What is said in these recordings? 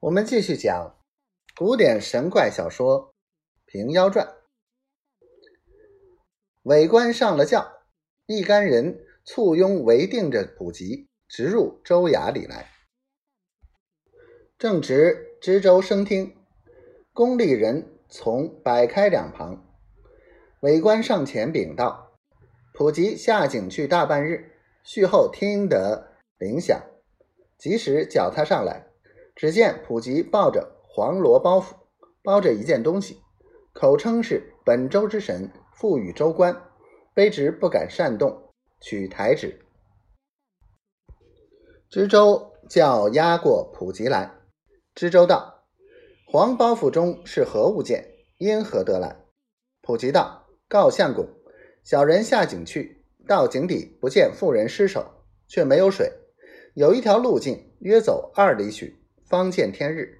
我们继续讲古典神怪小说《平妖传》。伟官上了轿，一干人簇拥围定着普吉，直入州衙里来。正值知州升听，宫里人从摆开两旁。伟官上前禀道：“普吉下井去大半日，续后听得铃响，及时叫他上来。”只见普吉抱着黄罗包袱，包着一件东西，口称是本州之神赋予州官，卑职不敢擅动，取台旨。知州叫押过普吉来。知州道：“黄包袱中是何物件？因何得来？”普吉道：“告相公，小人下井去，到井底不见妇人尸首，却没有水，有一条路径，约走二里许。”方见天日，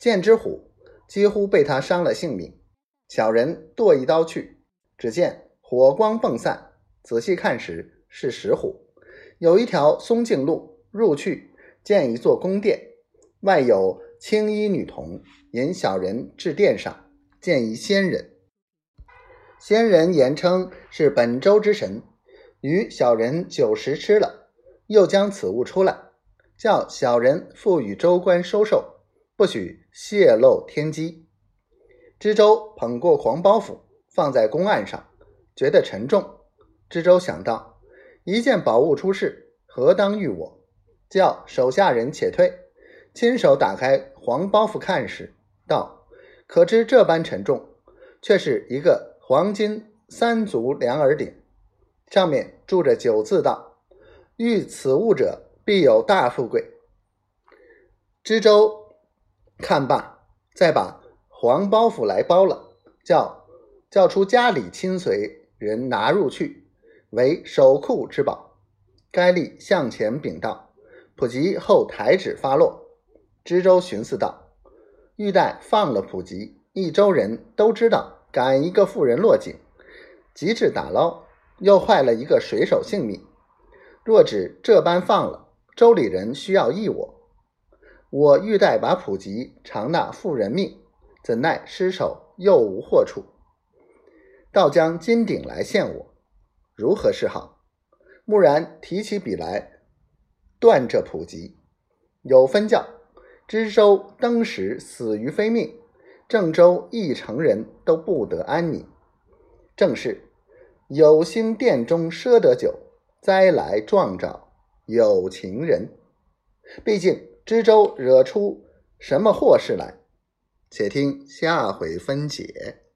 见之虎几乎被他伤了性命。小人剁一刀去，只见火光迸散，仔细看时是石虎。有一条松径路入去，见一座宫殿，外有青衣女童引小人至殿上，见一仙人。仙人言称是本州之神，与小人酒食吃了，又将此物出来。叫小人赋予州官收受，不许泄露天机。知州捧过黄包袱，放在公案上，觉得沉重。知州想到一件宝物出事，何当遇我？叫手下人且退，亲手打开黄包袱看时，道：“可知这般沉重，却是一个黄金三足两耳鼎，上面铸着九字，道：遇此物者。”必有大富贵。知州看罢，再把黄包袱来包了，叫叫出家里亲随人拿入去，为守库之宝。该吏向前禀道：“普吉后台旨发落。”知州寻思道：“欲待放了普吉，一州人都知道赶一个妇人落井，及至打捞，又坏了一个水手性命。若只这般放了。”州里人需要义我，我欲待把普吉偿那妇人命，怎奈失手又无祸处，倒将金鼎来献我，如何是好？蓦然提起笔来，断这普吉。有分教，知州登时死于非命，郑州一城人都不得安宁。正是有心殿中赊得酒，灾来撞着。有情人，毕竟知州惹出什么祸事来？且听下回分解。